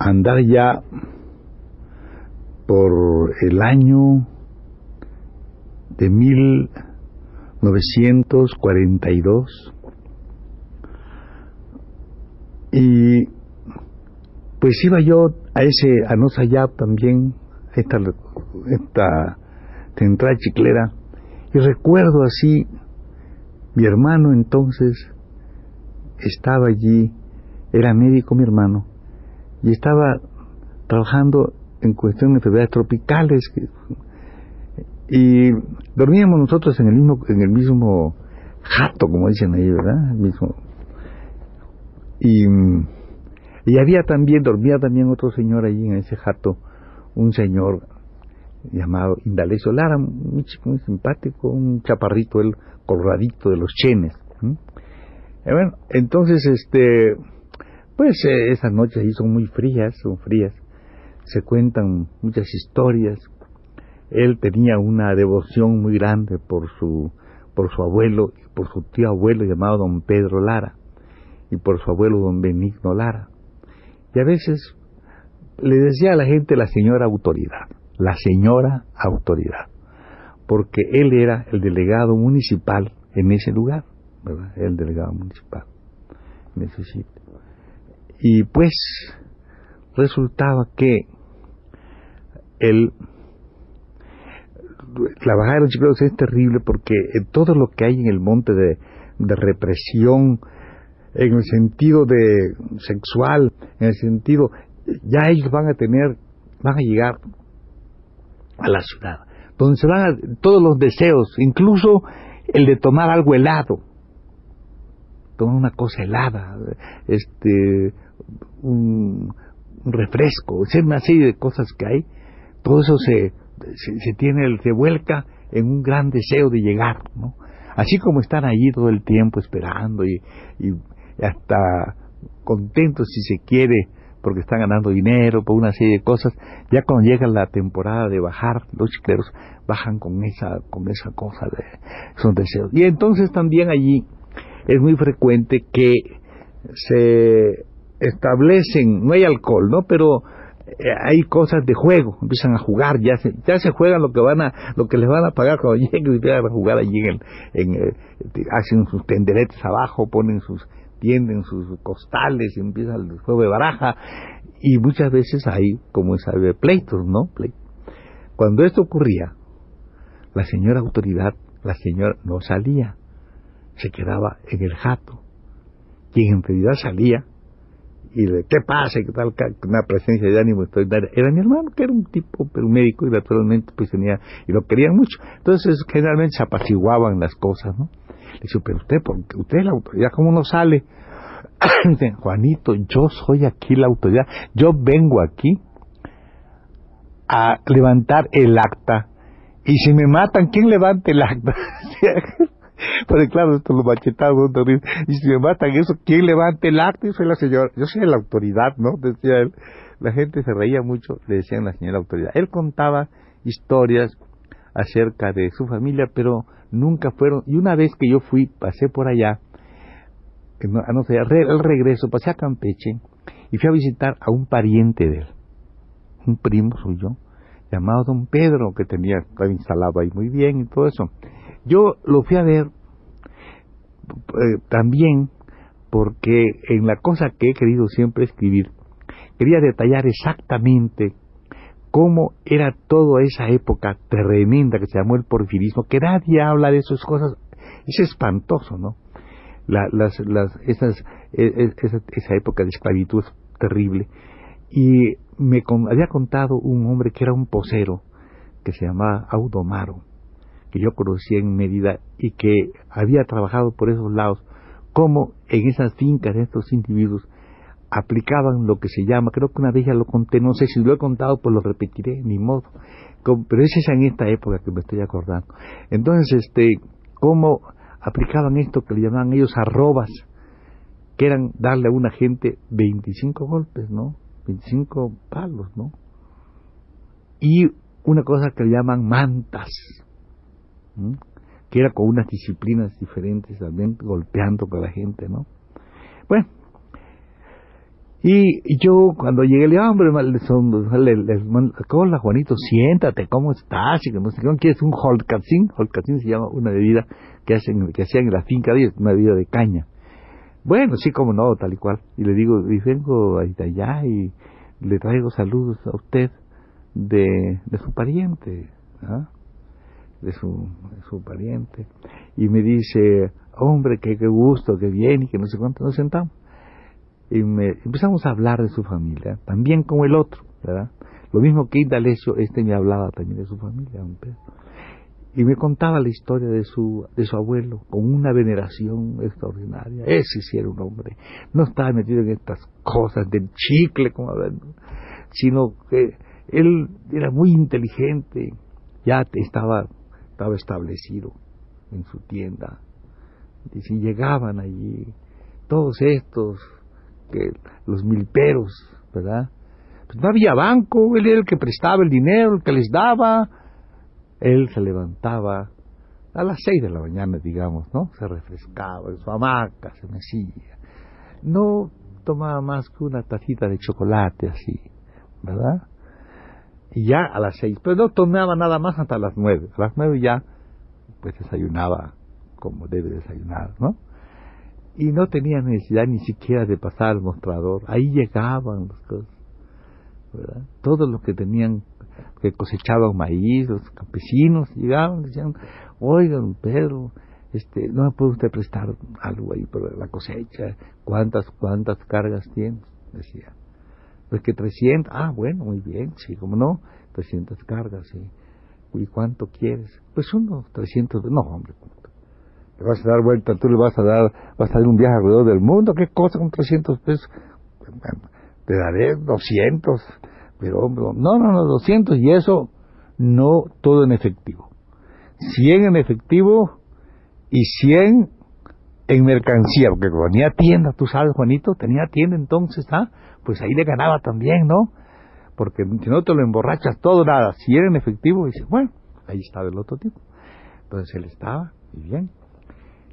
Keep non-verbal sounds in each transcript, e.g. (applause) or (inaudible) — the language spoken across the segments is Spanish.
andar ya por el año de 1942 y pues iba yo a ese a Nosayab también esta esta central chiclera. Y recuerdo así mi hermano entonces estaba allí era médico mi hermano y estaba trabajando en cuestión de enfermedades tropicales y dormíamos nosotros en el mismo en el mismo jato como dicen ahí verdad el mismo. Y, y había también dormía también otro señor allí en ese jato un señor llamado Indalecio Lara muy, muy simpático un chaparrito el coloradito de los chenes bueno entonces este pues eh, esas noches ahí son muy frías son frías se cuentan muchas historias. Él tenía una devoción muy grande por su, por su abuelo y por su tío abuelo llamado don Pedro Lara y por su abuelo don Benigno Lara. Y a veces le decía a la gente la señora autoridad, la señora autoridad, porque él era el delegado municipal en ese lugar, ¿verdad? El delegado municipal en sitio. Y pues resultaba que el la bajada de los chicos es terrible porque todo lo que hay en el monte de, represión, en el sentido de sexual, en el sentido, ya ellos van a tener, van a llegar a la ciudad, donde se van a, todos los deseos, incluso el de tomar algo helado, tomar una cosa helada, este, un, refresco, es una serie de cosas que hay, todo eso se, se, tiene, se vuelca en un gran deseo de llegar, ¿no? Así como están allí todo el tiempo esperando y, y hasta contentos si se quiere porque están ganando dinero por una serie de cosas, ya cuando llega la temporada de bajar, los chicleros bajan con esa, con esa cosa de son deseos. Y entonces también allí es muy frecuente que se establecen, no hay alcohol, ¿no? Pero eh, hay cosas de juego, empiezan a jugar, ya se, ya se juegan lo que van a, lo que les van a pagar cuando (laughs) lleguen a jugar allí en, en eh, hacen sus tenderetes abajo, ponen sus, tienden sus costales y empiezan el juego de baraja y muchas veces hay, como sabe, pleitos, ¿no? Cuando esto ocurría, la señora autoridad, la señora no salía, se quedaba en el jato. Quien en realidad salía y de qué pasa y qué tal, una presencia de ánimo. Era mi hermano, que era un tipo, pero un médico, y naturalmente pues tenía, y lo querían mucho. Entonces generalmente se apaciguaban las cosas, ¿no? Le dice, pero usted, porque usted es la autoridad, ¿cómo no sale? (coughs) Dice, Juanito, yo soy aquí la autoridad, yo vengo aquí a levantar el acta, y si me matan, ¿quién levante el acta? (laughs) Pero claro, esto lo machetaron, y si me matan eso, ¿quién levante el acto? Yo soy la señora, yo soy la autoridad, ¿no? Decía él. La gente se reía mucho, le decían la señora autoridad. Él contaba historias acerca de su familia, pero nunca fueron, y una vez que yo fui, pasé por allá, a no sé, el regreso, pasé a Campeche, y fui a visitar a un pariente de él, un primo suyo, llamado don Pedro, que tenía, estaba instalado ahí muy bien y todo eso. Yo lo fui a ver eh, también porque en la cosa que he querido siempre escribir, quería detallar exactamente cómo era toda esa época tremenda que se llamó el porfirismo, que nadie habla de esas cosas, es espantoso, ¿no? las, las, esas, e, e, esa, esa, época de esclavitud terrible. Y me había contado un hombre que era un posero que se llamaba Audomaro, que yo conocía en Mérida y que había trabajado por esos lados, como en esas fincas estos individuos aplicaban lo que se llama, creo que una vez ya lo conté, no sé si lo he contado, pues lo repetiré, ni modo, pero es esa en esta época que me estoy acordando. Entonces, este, cómo aplicaban esto que le llamaban ellos arrobas, que eran darle a una gente 25 golpes, ¿no? 25 palos, ¿no? Y una cosa que le llaman mantas, que era con unas disciplinas diferentes también, golpeando con la gente, ¿no? Bueno, y, yo cuando llegué le dije, hombre, le, hola Juanito, siéntate, ¿cómo estás? Y que no sé ¿quieres un holcacín? Holcacín se llama una bebida que hacen, que hacían en la finca de una bebida de caña. Bueno, sí, como no, tal y cual. Y le digo, y vengo de allá y le traigo saludos a usted de, de su pariente, ¿ah? De, su, de su pariente. Y me dice, hombre, qué, qué gusto, qué bien, y que no sé cuánto nos sentamos y me, empezamos a hablar de su familia, también como el otro, ¿verdad? Lo mismo que Indalecio, este me hablaba también de su familia, y me contaba la historia de su, de su abuelo con una veneración extraordinaria. Ese sí era un hombre. No estaba metido en estas cosas del chicle, como sino que él era muy inteligente, ya estaba, estaba establecido en su tienda. Y si llegaban allí todos estos que los milperos, ¿verdad? Pues no había banco, él era el que prestaba el dinero, el que les daba. Él se levantaba a las seis de la mañana, digamos, ¿no? Se refrescaba en su hamaca, se mecía. No tomaba más que una tacita de chocolate así, ¿verdad? Y ya a las seis, pero no tomaba nada más hasta las nueve. A las nueve ya, pues desayunaba como debe desayunar, ¿no? y no tenía necesidad ni siquiera de pasar al mostrador. Ahí llegaban las cosas. ¿verdad? Todos los que tenían, que cosechaban maíz, los campesinos, llegaban y decían, oigan, Pedro, este, no me puede usted prestar algo ahí por la cosecha, cuántas, cuántas cargas tienes, decía. Pues que 300, ah, bueno, muy bien, sí, como no, 300 cargas, sí. ¿Y cuánto quieres? Pues unos 300, no, hombre, te vas a dar vuelta, tú le vas a dar, vas a dar un viaje alrededor del mundo, ¿qué cosa con 300 pesos? Te daré 200, pero no, no, no, 200 y eso no todo en efectivo. 100 en efectivo y 100 en mercancía, porque tenía tienda, tú sabes, Juanito, tenía tienda entonces, ¿ah? Pues ahí le ganaba también, ¿no? Porque si no te lo emborrachas todo, nada. Si era en efectivo, dice, bueno, ahí estaba el otro tipo. Entonces él estaba, y bien.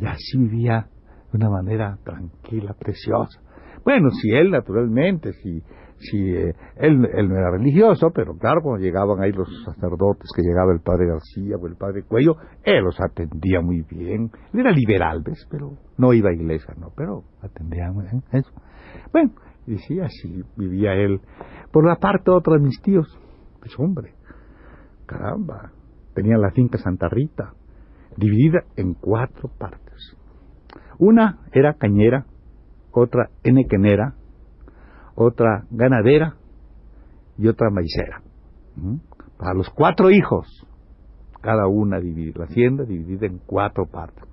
Y así vivía de una manera tranquila, preciosa. Bueno, si él naturalmente, si, si eh, él, él, no era religioso, pero claro, cuando llegaban ahí los sacerdotes, que llegaba el padre García o el padre Cuello, él los atendía muy bien. Él era liberal, ¿ves? Pero no iba a iglesia, ¿no? Pero atendía muy bien eso. Bueno, y sí, así vivía él. Por la parte otra de mis tíos, pues hombre, caramba, tenían la finca Santa Rita, dividida en cuatro partes. Una era cañera, otra enequenera, otra ganadera y otra maicera. Para los cuatro hijos, cada una dividida, la hacienda dividida en cuatro partes,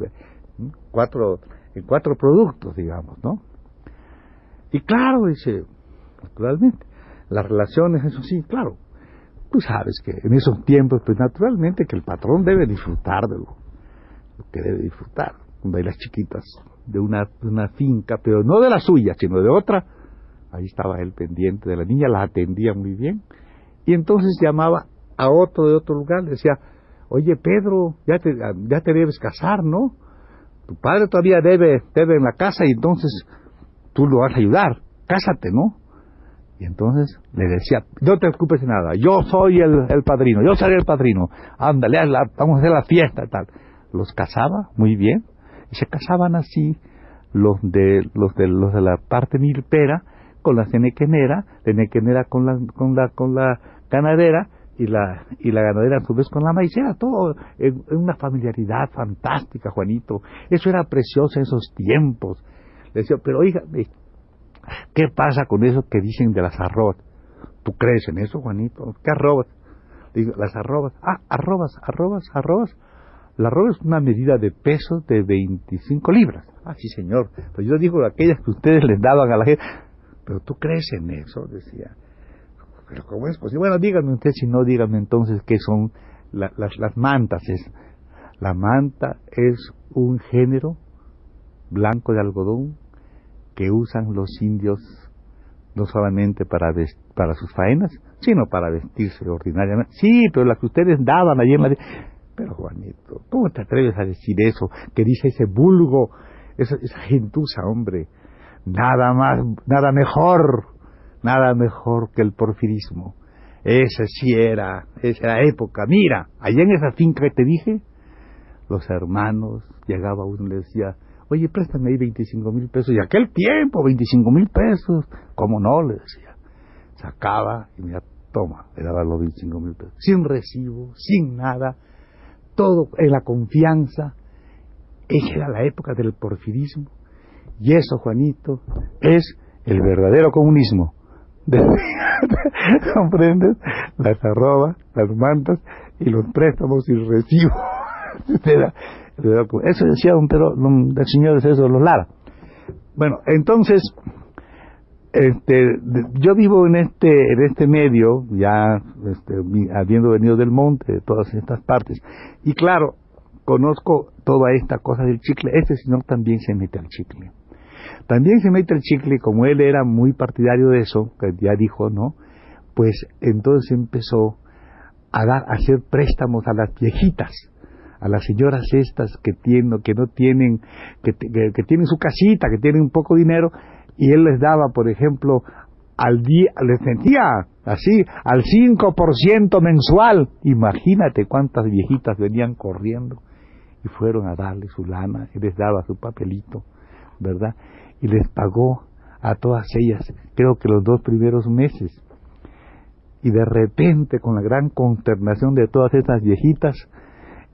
cuatro, en cuatro productos, digamos, ¿no? Y claro, dice, naturalmente, las relaciones, eso sí, claro, tú sabes que en esos tiempos, pues naturalmente que el patrón debe disfrutar de lo, que debe disfrutar cuando hay las chiquitas de una finca, pero no de la suya, sino de otra. Ahí estaba él pendiente de la niña, la atendía muy bien. Y entonces llamaba a otro de otro lugar, decía, oye Pedro, ya te, ya te debes casar, ¿no? Tu padre todavía debe, debe en la casa y entonces tú lo vas a ayudar, cásate, ¿no? Y entonces le decía, no te preocupes de nada, yo soy el, el padrino, yo seré el padrino, ándale, vamos a hacer la fiesta y tal. Los casaba muy bien, y se casaban así los de los de los de la parte milpera con la cenequenera, la cenequenera con la con la con la ganadera y la y la ganadera a su vez con la maicera, todo en, una familiaridad fantástica, Juanito. Eso era precioso en esos tiempos. Le decía, pero oiga, ¿qué pasa con eso que dicen de las arroz? ¿Tú crees en eso, Juanito? ¿Qué arroz? Digo, las arrobas. Ah, arrobas, arrobas, arrobas. La arroba es una medida de peso de 25 libras. Ah, sí, señor. Pues yo digo aquellas que ustedes les daban a la gente. Pero tú crees en eso, decía. Pero ¿cómo es posible? Bueno, díganme usted, si no, díganme entonces qué son las, mantas. Es, la manta es un género blanco de algodón que usan los indios no solamente para, para sus faenas, sino para vestirse ordinariamente. Sí, pero las que ustedes daban allí en la... Pero Juanito, ¿cómo te atreves a decir eso? Que dice ese vulgo, esa, esa gentuza, hombre. Nada más, nada mejor, nada mejor que el porfirismo. Esa sí era, esa era época. Mira, allá en esa finca que te dije, los hermanos, llegaba uno y le decía, oye, préstame ahí 25 mil pesos. Y aquel tiempo, 25 mil pesos, ¿cómo no? Le decía. Sacaba y mira, toma, le daba los 25 mil pesos. Sin recibo, sin nada, todo en la confianza. Esa era la época del porfirismo. Y eso, Juanito, es el verdadero comunismo. (laughs) ¿Comprendes? Las arrobas, las mantas y los préstamos sin recibo. (laughs) Eso decía un pero del señor César Los Lara. Bueno, entonces, este, yo vivo en este, en este medio, ya este, habiendo venido del monte, de todas estas partes, y claro, conozco toda esta cosa del chicle. Este señor también se mete al chicle. También se mete al chicle, como él era muy partidario de eso, que ya dijo, ¿no? Pues entonces empezó a dar, a hacer préstamos a las viejitas a las señoras estas que tienen que no tienen que, tienen su casita que tienen un poco dinero y él les daba por ejemplo al día les sentía así al 5% mensual imagínate cuántas viejitas venían corriendo y fueron a darle su lana y les daba su papelito verdad y les pagó a todas ellas creo que los dos primeros meses y de repente con la gran consternación de todas esas viejitas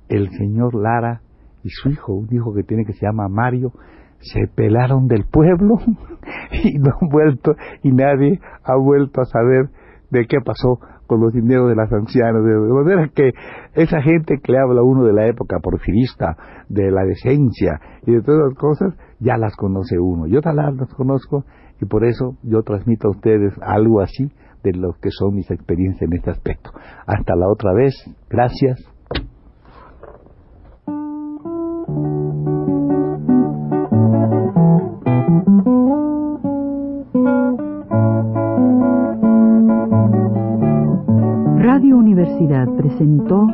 el señor Lara y su hijo, un hijo que tiene que se llama Mario, se pelaron del pueblo (laughs) y no han vuelto y nadie ha vuelto a saber de qué pasó con los dineros de las ancianas. De manera que esa gente que le habla uno de la época porfirista, de la decencia y de todas las cosas, ya las conoce uno. Yo tal las conozco y por eso yo transmito a ustedes algo así de lo que son mis experiencias en este aspecto. Hasta la otra vez. Gracias. Radio Universidad presentó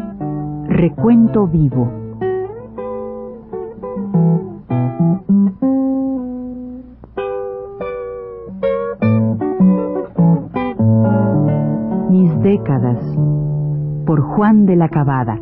Recuento Vivo. Juan de la Cabada.